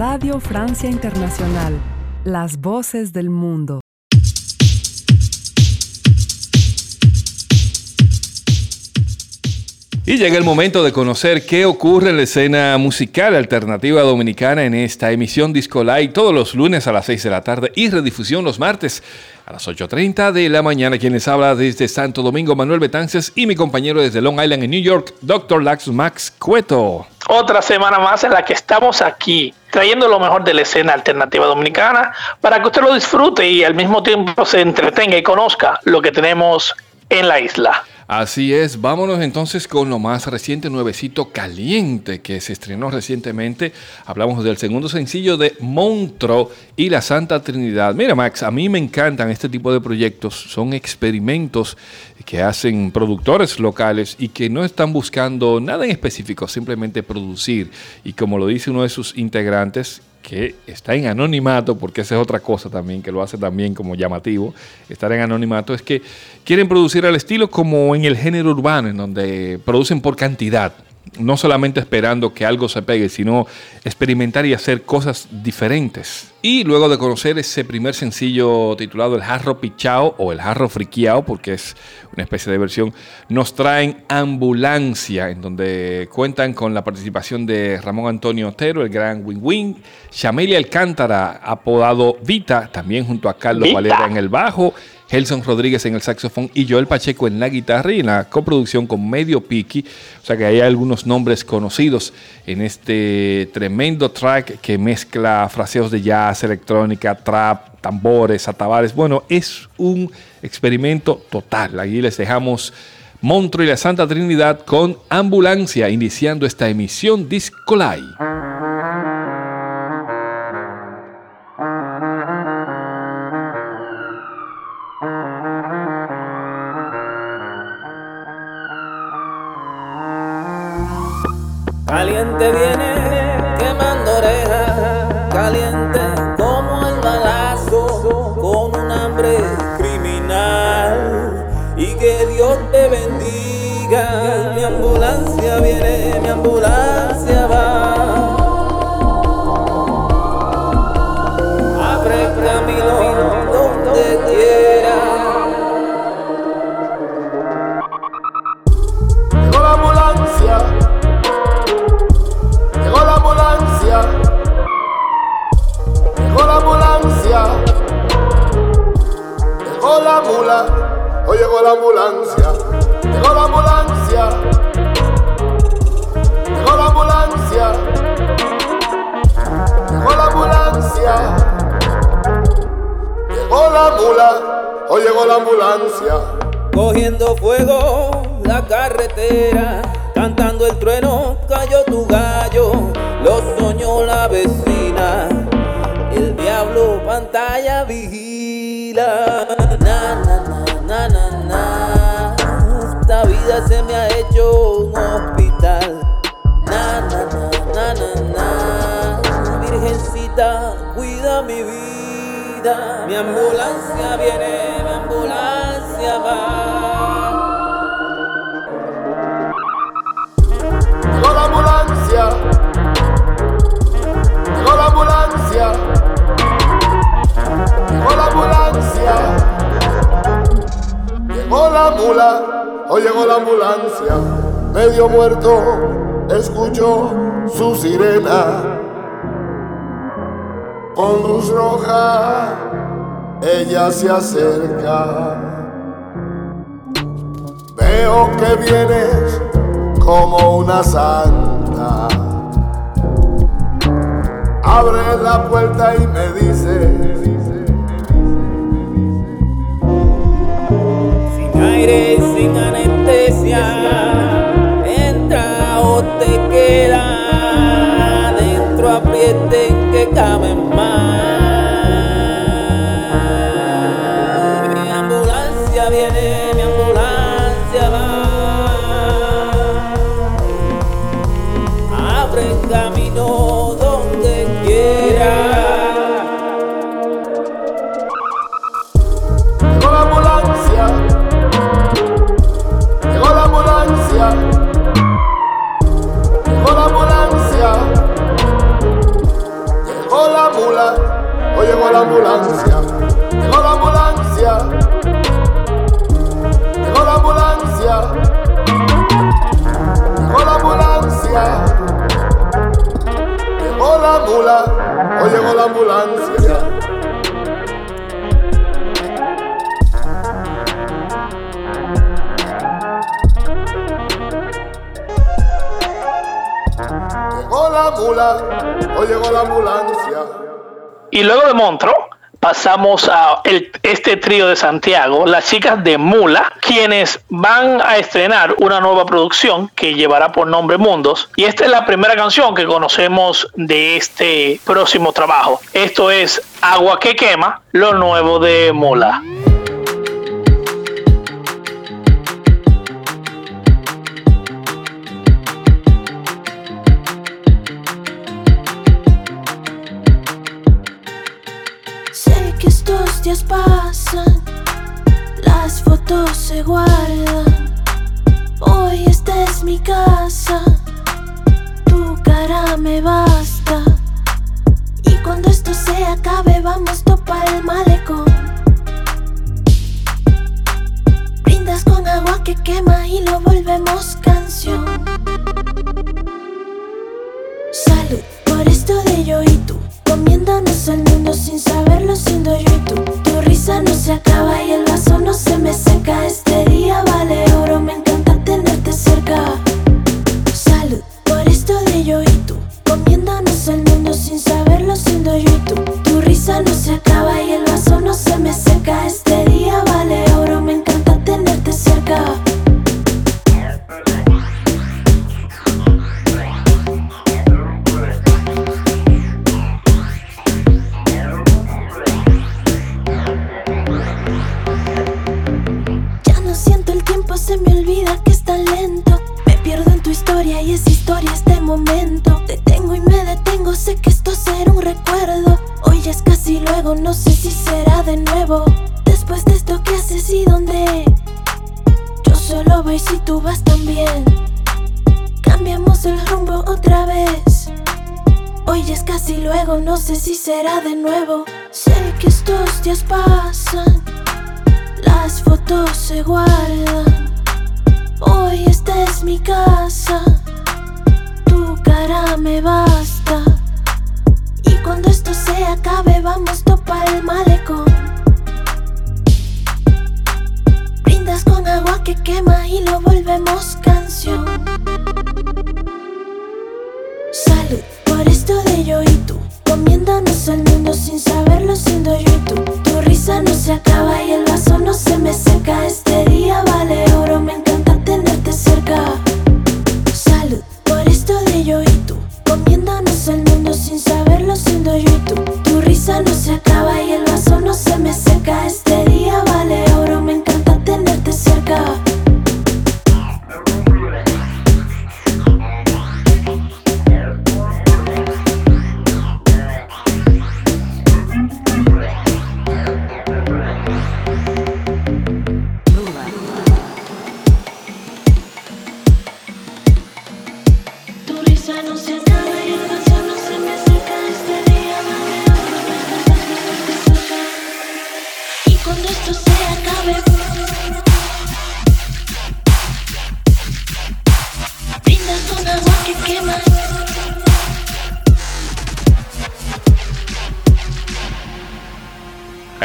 Radio Francia Internacional, las voces del mundo. Y llega el momento de conocer qué ocurre en la escena musical alternativa dominicana en esta emisión Disco Live todos los lunes a las 6 de la tarde y redifusión los martes a las 8.30 de la mañana. Quienes habla desde Santo Domingo, Manuel Betances y mi compañero desde Long Island en New York, Dr. Lax Max Cueto. Otra semana más en la que estamos aquí trayendo lo mejor de la escena alternativa dominicana para que usted lo disfrute y al mismo tiempo se entretenga y conozca lo que tenemos en la isla. Así es, vámonos entonces con lo más reciente, nuevecito caliente que se estrenó recientemente. Hablamos del segundo sencillo de Montro y la Santa Trinidad. Mira Max, a mí me encantan este tipo de proyectos, son experimentos que hacen productores locales y que no están buscando nada en específico, simplemente producir. Y como lo dice uno de sus integrantes, que está en anonimato, porque esa es otra cosa también que lo hace también como llamativo, estar en anonimato, es que quieren producir al estilo como en el género urbano, en donde producen por cantidad no solamente esperando que algo se pegue, sino experimentar y hacer cosas diferentes. Y luego de conocer ese primer sencillo titulado El Jarro Pichao o El Jarro Friquiao, porque es una especie de versión, nos traen Ambulancia, en donde cuentan con la participación de Ramón Antonio Otero, el gran Win Win, Shamelia Alcántara, apodado Vita, también junto a Carlos Valera en el bajo, Gelson Rodríguez en el saxofón y Joel Pacheco en la guitarra y en la coproducción con Medio Piki. O sea que hay algunos nombres conocidos en este tremendo track que mezcla fraseos de jazz, electrónica, trap, tambores, atabares. Bueno, es un experimento total. Aquí les dejamos Montro y la Santa Trinidad con Ambulancia, iniciando esta emisión Disco hoy llegó la ambulancia, llegó la ambulancia, llegó la ambulancia, llegó la ambulancia, llegó la mula, hoy llegó la ambulancia. Cogiendo fuego la carretera, cantando el trueno, cayó tu gallo, lo soñó la vecina, el diablo pantalla vigila na, na, na, Esta vida se me ha hecho un hospital. Na, na, na, na, na, Virgencita, cuida mi vida. Mi ambulancia viene, mi ambulancia va. Llegó la ambulancia, medio muerto, escucho su sirena. Con luz roja, ella se acerca. Veo que vienes como una santa. Abre la puerta y me dice aire sin Entra o te queda, dentro aprieten que caben más. Mi ambulancia viene, mi ambulancia va. Abre camino donde quiera. Ambulancia, llegó la ambulancia, llegó la ambulancia, llegó la ambulancia, llegó la mula, hoy llegó la ambulancia. Llegó la mula, hoy llegó la ambulancia. Y luego de Montro, pasamos a el- este trío de Santiago, las chicas de Mula, quienes van a estrenar una nueva producción que llevará por nombre Mundos. Y esta es la primera canción que conocemos de este próximo trabajo. Esto es Agua que quema, lo nuevo de Mula. Fotos se guardan. Hoy esta es mi casa, tu cara me basta. Y cuando esto se acabe, vamos topa el malecón. Brindas con agua que quema y lo volvemos canción. Salud por esto de yo y tú Comiéndonos el mundo sin saberlo siendo yo y tú Tu risa no se acaba no sé si será de nuevo. Sé que estos días pasan. Las fotos se guardan. Hoy esta es mi casa. Tu cara me basta. Y cuando esto se acabe, vamos topa el malecón. Brindas con agua que quema y lo volvemos canción. Salud por esto de yo y tú. Comiéndonos el mundo sin saberlo siendo yo tú. Tu risa no se acaba y el vaso no se me seca. Este día vale oro, me encanta tenerte cerca. Salud por esto de yo y tú. Comiéndonos el mundo sin saberlo siendo yo y tú. Tu risa no se acaba y el vaso no se me seca. Este día vale oro, me encanta tenerte cerca.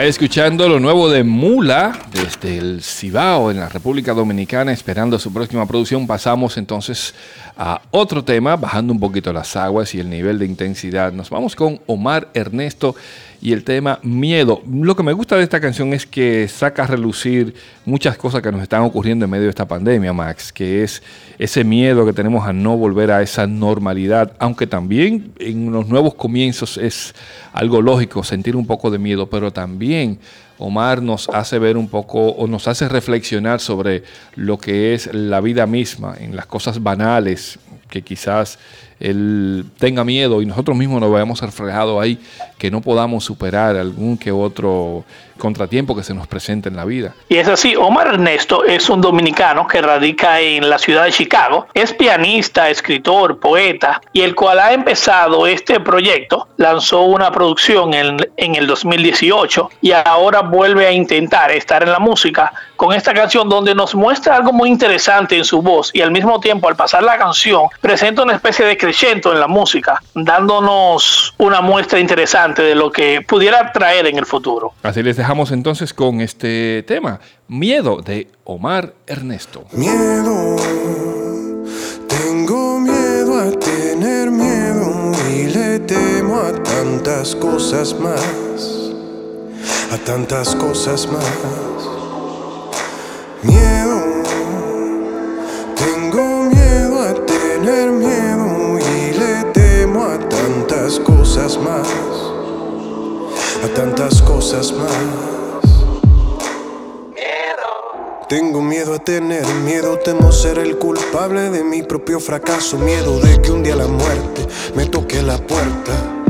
Escuchando lo nuevo de Mula desde el Cibao en la República Dominicana, esperando su próxima producción. Pasamos entonces a otro tema, bajando un poquito las aguas y el nivel de intensidad. Nos vamos con Omar Ernesto y el tema Miedo. Lo que me gusta de esta canción es que saca a relucir muchas cosas que nos están ocurriendo en medio de esta pandemia, Max, que es ese miedo que tenemos a no volver a esa normalidad, aunque también en los nuevos comienzos es algo lógico sentir un poco de miedo, pero también Omar nos hace ver un poco o nos hace reflexionar sobre lo que es la vida misma, en las cosas banales que quizás él tenga miedo y nosotros mismos nos veamos reflejados ahí, que no podamos superar algún que otro contratiempo que se nos presente en la vida. Y es así, Omar Ernesto es un dominicano que radica en la ciudad de Chicago, es pianista, escritor, poeta, y el cual ha empezado este proyecto, lanzó una producción en, en el 2018 y ahora vuelve a intentar estar en la música con esta canción donde nos muestra algo muy interesante en su voz y al mismo tiempo al pasar la canción presenta una especie de en la música, dándonos una muestra interesante de lo que pudiera traer en el futuro. Así les dejamos entonces con este tema, Miedo de Omar Ernesto. Miedo, tengo miedo a tener miedo y le temo a tantas cosas más, a tantas cosas más. Cosas más, a tantas cosas más. Tengo miedo a tener miedo, temo ser el culpable de mi propio fracaso, miedo de que un día la muerte me toque la puerta.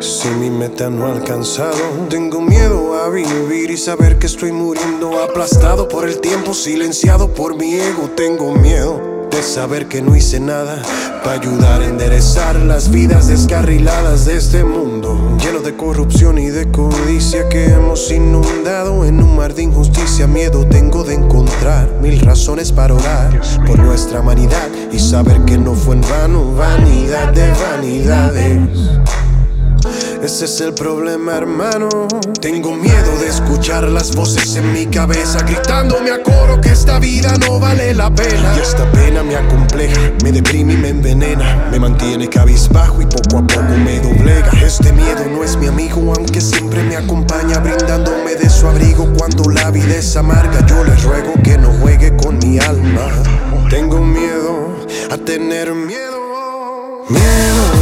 Si mi meta no ha alcanzado, tengo miedo a vivir y saber que estoy muriendo, aplastado por el tiempo, silenciado por mi ego. Tengo miedo de saber que no hice nada para ayudar a enderezar las vidas descarriladas de este mundo, lleno de corrupción y de codicia que hemos inundado en un mar de injusticia. Miedo tengo de encontrar mil razones para orar por nuestra humanidad y saber que no fue en vano, vanidad de vanidades. Ese es el problema, hermano. Tengo miedo de escuchar las voces en mi cabeza gritándome a coro que esta vida no vale la pena. Y esta pena me acompleja, me deprime y me envenena. Me mantiene cabizbajo y poco a poco me doblega. Este miedo no es mi amigo, aunque siempre me acompaña brindándome de su abrigo cuando la vida es amarga. Yo le ruego que no juegue con mi alma. Tengo miedo a tener miedo. Miedo.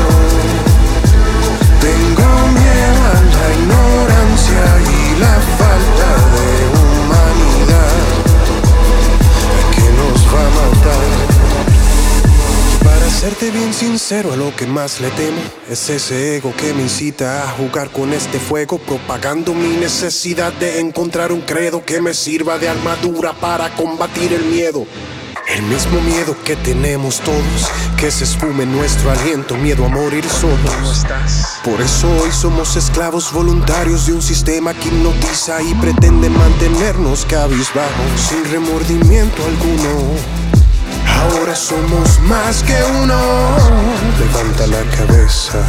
sincero, a lo que más le temo es ese ego que me incita a jugar con este fuego, propagando mi necesidad de encontrar un credo que me sirva de armadura para combatir el miedo. El mismo miedo que tenemos todos, que se esfume nuestro aliento, miedo a morir solos. Por eso hoy somos esclavos voluntarios de un sistema que hipnotiza y pretende mantenernos cabizbajos, sin remordimiento alguno. Ahora somos más que uno. Levanta la cabeza.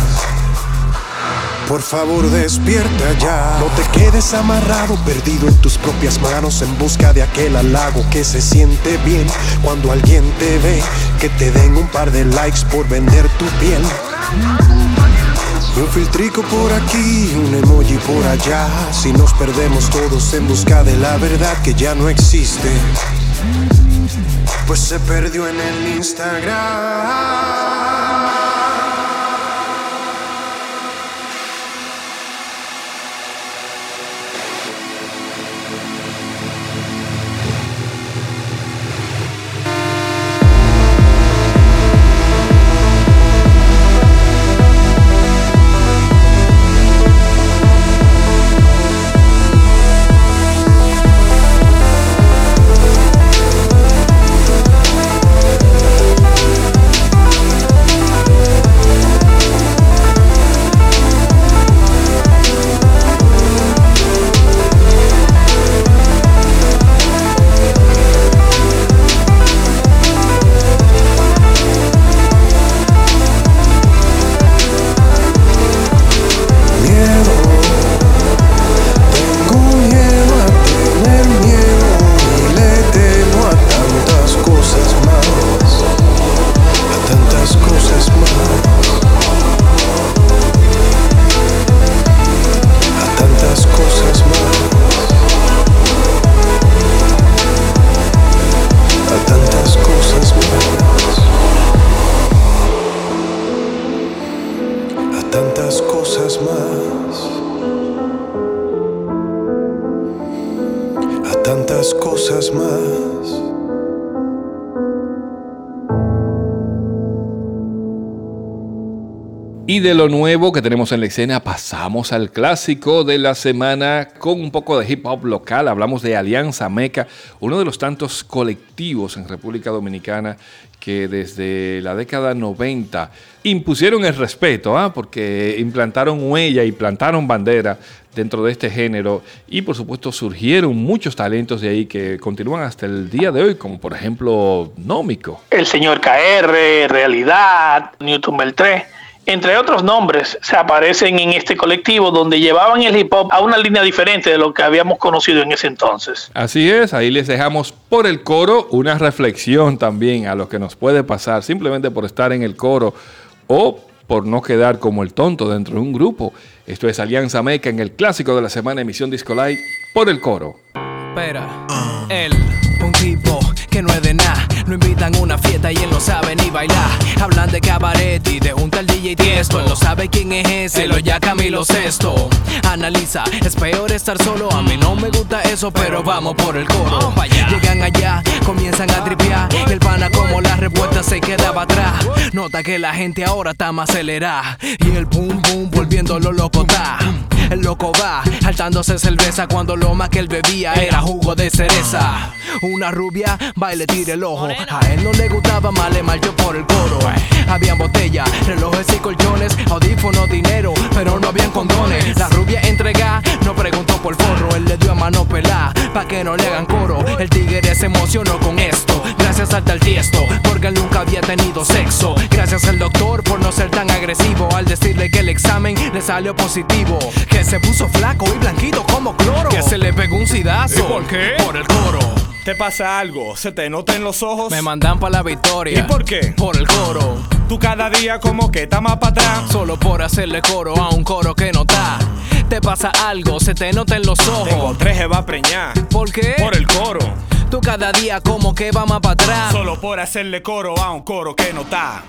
Por favor, despierta ya. No te quedes amarrado, perdido en tus propias manos en busca de aquel halago que se siente bien cuando alguien te ve. Que te den un par de likes por vender tu piel. Un filtrico por aquí, un emoji por allá. Si nos perdemos todos en busca de la verdad que ya no existe pues se perdió en el Instagram. De lo nuevo que tenemos en la escena, pasamos al clásico de la semana con un poco de hip hop local. Hablamos de Alianza Meca, uno de los tantos colectivos en República Dominicana que desde la década 90 impusieron el respeto, ¿ah? porque implantaron huella y plantaron bandera dentro de este género y por supuesto surgieron muchos talentos de ahí que continúan hasta el día de hoy, como por ejemplo Nómico. El señor KR, Realidad, Newton Beltré entre otros nombres, se aparecen en este colectivo donde llevaban el hip hop a una línea diferente de lo que habíamos conocido en ese entonces. Así es, ahí les dejamos por el coro una reflexión también a lo que nos puede pasar simplemente por estar en el coro o por no quedar como el tonto dentro de un grupo. Esto es Alianza Meca en el clásico de la semana emisión Disco Light por el coro. Espera, el un tipo que no es de nada. Lo invitan a una fiesta y él no sabe ni bailar. Hablan de cabaret y de un tal DJ Tiesto. Él no sabe quién es ese, lo ya Camilo Sesto. Analiza, es peor estar solo. A mí no me gusta eso, pero vamos por el coro. Llegan allá, comienzan a tripear. El pana como la respuesta se quedaba atrás. Nota que la gente ahora está más acelerada. Y el boom boom volviéndolo loco está. El loco va, saltándose cerveza cuando lo más que él bebía era jugo de cereza. Una rubia va y le tira el ojo. A él no le gustaba mal, le yo por el coro. Habían botellas, relojes y colchones, audífonos, dinero, pero no habían condones. La rubia entrega, no preguntó por forro, él le dio a mano pelá, pa' que no le hagan coro. El tigre se emocionó con esto, gracias al tal tiesto, porque él nunca había tenido sexo. Gracias al doctor por no ser tan agresivo, al decirle que el examen le salió positivo. Que se puso flaco y blanquito como cloro. Que se le pegó un sidazo. ¿Y por qué? Por el coro. ¿Te pasa algo? ¿Se te nota en los ojos? Me mandan pa' la victoria. ¿Y por qué? Por el coro. Tú cada día como que está más para atrás. Solo por hacerle coro a un coro que no está. Te pasa algo, se te nota en los ojos. Tengo tres va a preñar. ¿Por qué? Por el coro. Tú cada día como que va más para atrás. Solo por hacerle coro a un coro que no está.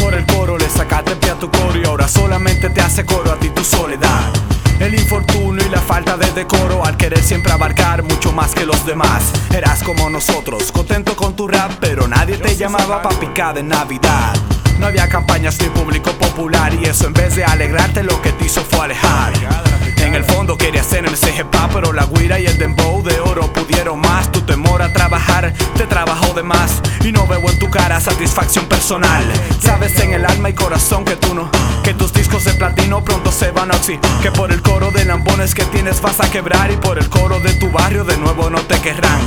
Por el coro le sacaste pie a tu coro y ahora solamente te hace coro a ti tu soledad. El infortunio y la falta de decoro al querer siempre abarcar mucho más que los demás. Eras como nosotros, contento con tu rap, pero nadie te llamaba pa' picar en Navidad. No había campañas ni público popular y eso en vez de alegrarte lo que te hizo fue alejar. En el fondo quería ser el CGPA, pero la guira y el dembow de oro pudieron más. Tu temor a trabajar te trabajó de más y no veo en tu cara satisfacción personal. Sabes en el alma y corazón que tú no, que tus discos de platino pronto se van a oxi, que por el coro de lambones que tienes vas a quebrar y por el coro de tu barrio de nuevo no te querrán.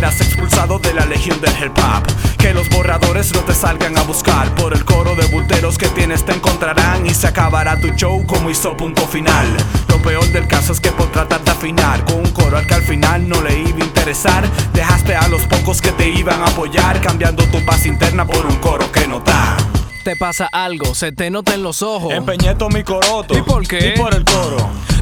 Serás expulsado de la legión del hip hop, que los borradores no te salgan a buscar. Por el coro de bulteros que tienes te encontrarán y se acabará tu show como hizo punto final. Lo peor del caso es que por tratar de afinar con un coro al que al final no le iba a interesar, dejaste a los pocos que te iban a apoyar, cambiando tu paz interna por un coro. Te pasa algo, se te nota en los ojos. Empeñé todo mi coroto. ¿Y por qué? Y por el coro.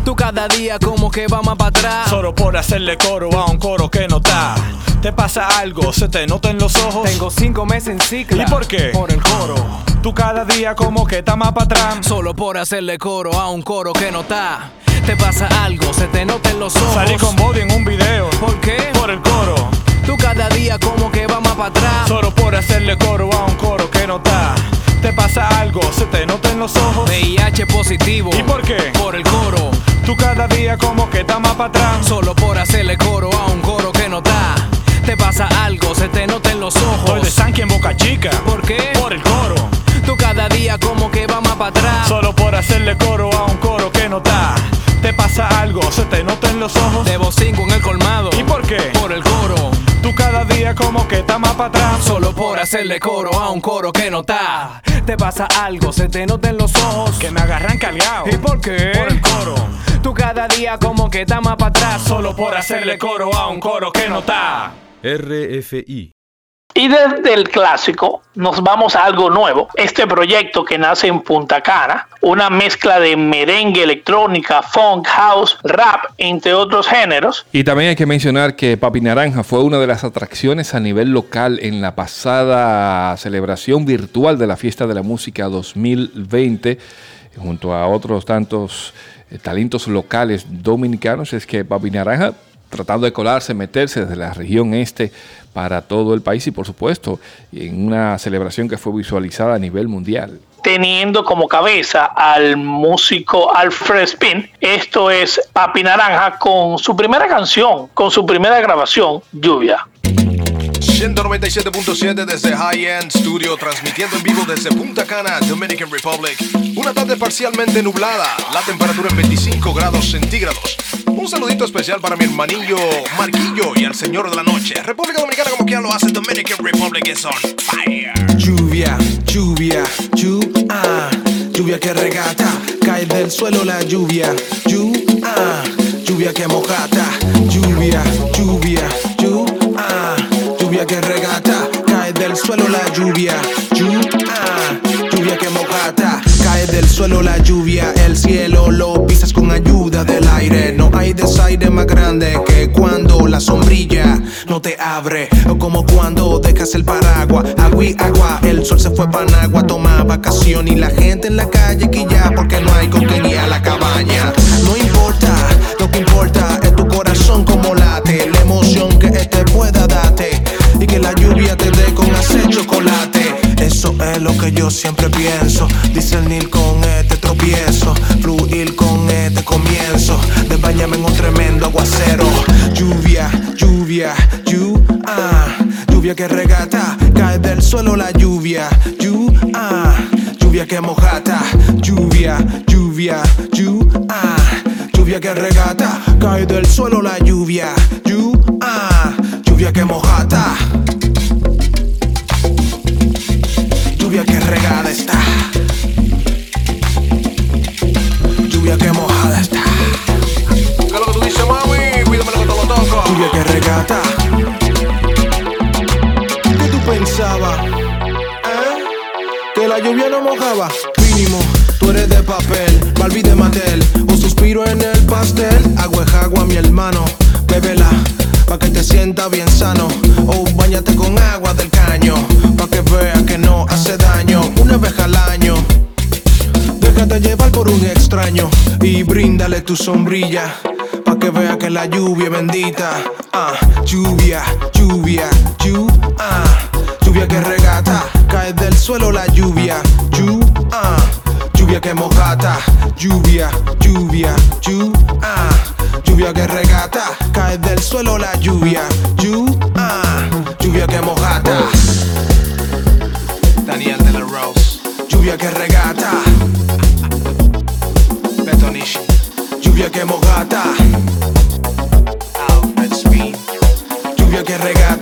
Tú cada día como que va más para atrás. Solo por hacerle coro a un coro que no está. Te pasa algo, se te nota en los ojos. Tengo cinco meses en cicla. ¿Y por qué? Por el coro. Tú cada día como que está más para atrás. Solo por hacerle coro a un coro que no está. Te pasa algo, se te nota en los ojos. Salí con body en un video. ¿Por qué? Por el coro. Tú cada día como que va más para atrás. Solo por hacerle coro a un coro que no está. Te pasa algo, se te nota en los ojos. VIH positivo. ¿Y por qué? Por el coro. Tú cada día como que está más para atrás. Solo por hacerle coro a un coro que no está. Te pasa algo, se te nota en los ojos. Soy de Sanqui en Boca Chica. ¿Por qué? Por el coro. Tú cada día como que va más para atrás. Solo por hacerle coro a un coro que no está. Te pasa algo, se te nota en los ojos. Debo cinco en el colmado. ¿Y por qué? Por el como que está más para atrás. Solo por hacerle coro a un coro que no está. Te pasa algo, se te nota en los ojos. Que me agarran cargado. ¿Y por qué? Por el coro. Tú cada día como que está más para atrás. Solo por hacerle coro a un coro que no está. RFI. Y desde el clásico nos vamos a algo nuevo. Este proyecto que nace en Punta Cana, una mezcla de merengue, electrónica, funk, house, rap, entre otros géneros. Y también hay que mencionar que Papi Naranja fue una de las atracciones a nivel local en la pasada celebración virtual de la Fiesta de la Música 2020, junto a otros tantos eh, talentos locales dominicanos. Es que Papi Naranja tratando de colarse, meterse desde la región este para todo el país y por supuesto en una celebración que fue visualizada a nivel mundial. Teniendo como cabeza al músico Alfred Spin, esto es Papi Naranja con su primera canción, con su primera grabación, Lluvia. 197.7 desde High End Studio, transmitiendo en vivo desde Punta Cana, Dominican Republic. Una tarde parcialmente nublada, la temperatura en 25 grados centígrados. Un saludito especial para mi hermanillo Marquillo y al señor de la noche. República Dominicana, como quien lo hace, Dominican Republic is on fire. Lluvia, lluvia, lluvia, lluvia que regata, cae del suelo la lluvia, lluvia, lluvia que mojata, lluvia, lluvia, lluvia lluvia que regata, cae del suelo la lluvia, lluvia, que mojata, cae del suelo la lluvia, el cielo lo pisas con ayuda del aire, no hay desaire más grande que cuando la sombrilla no te abre, o como cuando dejas el paraguas, agua agua, el sol se fue para agua, toma vacación. Y la gente en la calle ya porque no hay con quien ir a la cabaña, no importa, lo que importa es tu corazón como late, la emoción que la lluvia te dé con hacer chocolate. Eso es lo que yo siempre pienso. Discernir con este tropiezo, fluir con este comienzo. De en un tremendo aguacero. Lluvia, lluvia, lluvia. Lluvia que regata, cae del suelo la lluvia. Lluvia, lluvia que mojata. Lluvia, lluvia, lluvia. Lluvia que regata, cae del suelo la lluvia. Lluvia, Mínimo, tú eres de papel, Barbie de Mattel. Un suspiro en el pastel. Agua es agua, mi hermano. Bébela, pa' que te sienta bien sano. O bañate con agua del caño, pa' que vea que no hace daño. Una vez al año. Déjate llevar por un extraño y bríndale tu sombrilla. Pa' que vea que la lluvia bendita. Ah, lluvia, lluvia, lluvia. Ah, lluvia que regata, cae del suelo la lluvia. Lluvia que mojata. Lluvia, lluvia, lluvia. Ah, lluvia que regata, cae del suelo la lluvia. Lluvia, ah, lluvia que mojata. Daniel de la Rose, Lluvia que regata, Betonish, lluvia que mojata. Alfred Spin, Lluvia que regata.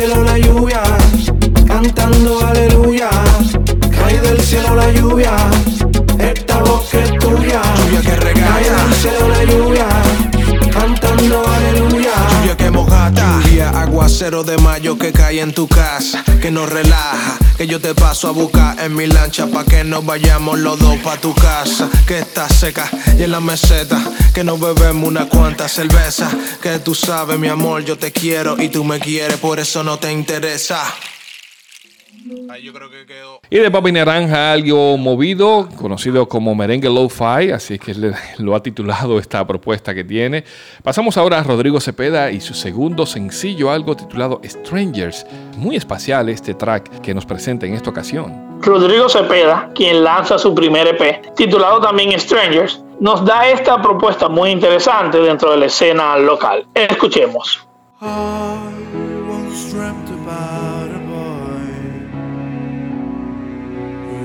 Cielo la lluvia, cantando aleluya. Cae del cielo la lluvia, Lluvia, aguacero de mayo que cae en tu casa, que nos relaja. Que yo te paso a buscar en mi lancha pa' que nos vayamos los dos pa' tu casa. Que está seca y en la meseta. Que nos bebemos unas cuantas cervezas. Que tú sabes, mi amor, yo te quiero y tú me quieres, por eso no te interesa. Ahí yo creo que quedó. Y de Papi Naranja, algo movido, conocido como merengue lo-fi, así es que le- lo ha titulado esta propuesta que tiene. Pasamos ahora a Rodrigo Cepeda y su segundo sencillo, algo titulado Strangers. Muy espacial este track que nos presenta en esta ocasión. Rodrigo Cepeda, quien lanza su primer EP, titulado también Strangers, nos da esta propuesta muy interesante dentro de la escena local. Escuchemos. I once dreamt about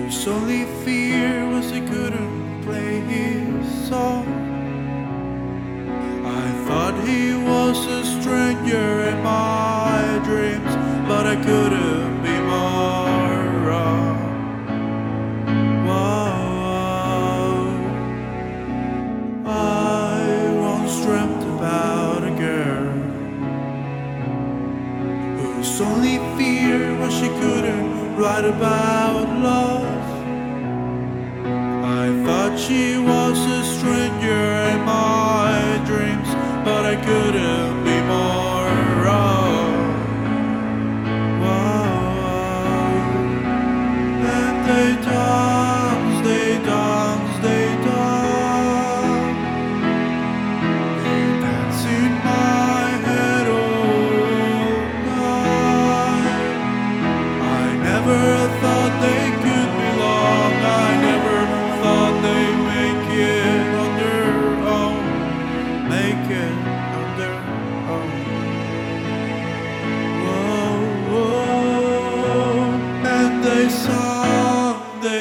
whose only fear was he couldn't play his oh, song. I thought he was a stranger in my dreams, but I couldn't be more wrong. Whoa. I once dreamt about a girl whose only fear was she couldn't write about love. I thought she was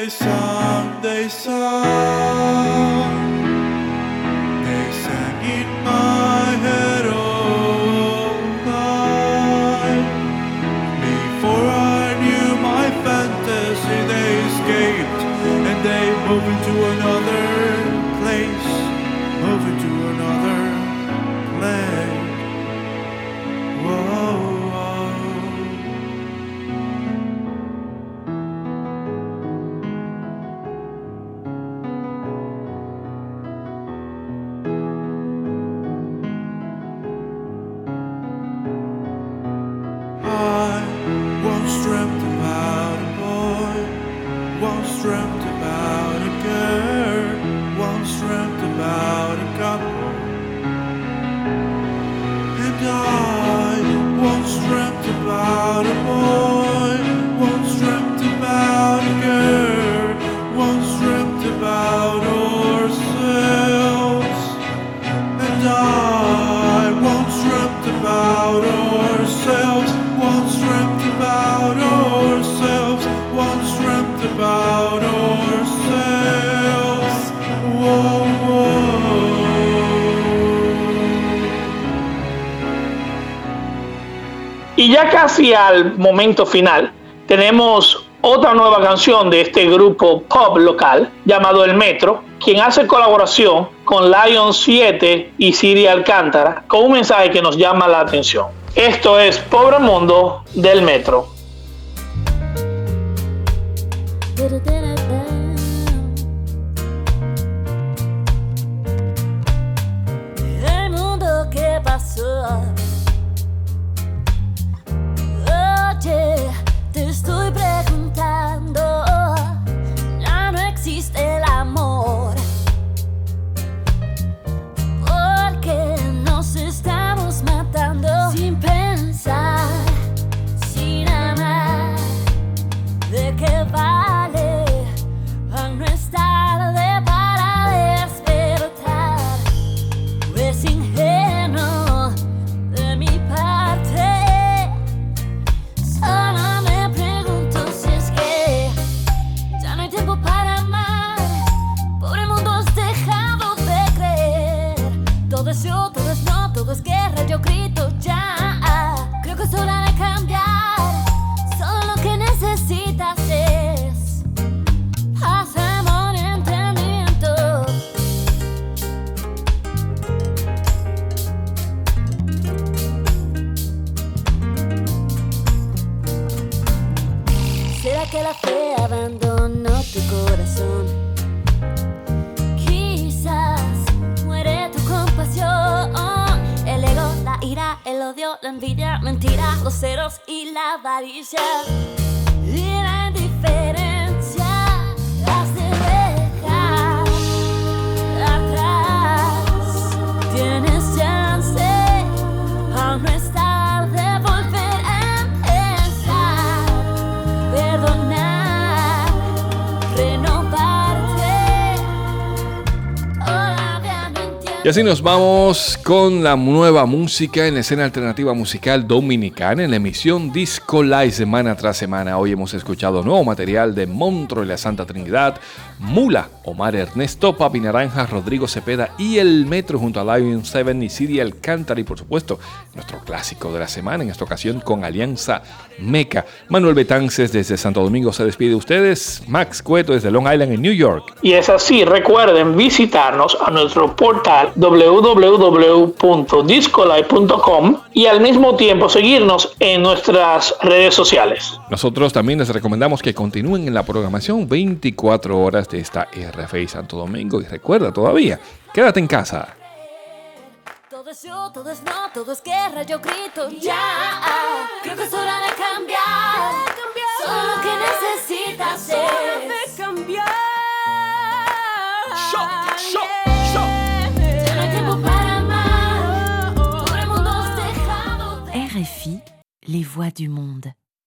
someday, someday. Casi al momento final, tenemos otra nueva canción de este grupo pop local llamado El Metro, quien hace colaboración con Lion 7 y Siri Alcántara con un mensaje que nos llama la atención. Esto es Pobre Mundo del Metro. El mundo que pasó. La envidia, mentira, los ceros y la avaricia. Y así nos vamos con la nueva música en la escena alternativa musical dominicana en la emisión Disco Live semana tras semana. Hoy hemos escuchado nuevo material de Montro y la Santa Trinidad, Mula, Omar Ernesto, Papi Naranja, Rodrigo Cepeda y El Metro junto a Lion 7 y Siri Alcántara y por supuesto nuestro clásico de la semana en esta ocasión con Alianza Meca. Manuel Betances desde Santo Domingo se despide de ustedes, Max Cueto desde Long Island en New York. Y es así, recuerden visitarnos a nuestro portal www.discolive.com y al mismo tiempo seguirnos en nuestras redes sociales. Nosotros también les recomendamos que continúen en la programación 24 horas de esta RFI Santo Domingo y recuerda todavía, quédate en casa. Todo es yo, todo es no, todo es guerra, yo grito ya. Creo que es hora de cambiar. Solo lo que necesitas es cambiar. Les voix du monde.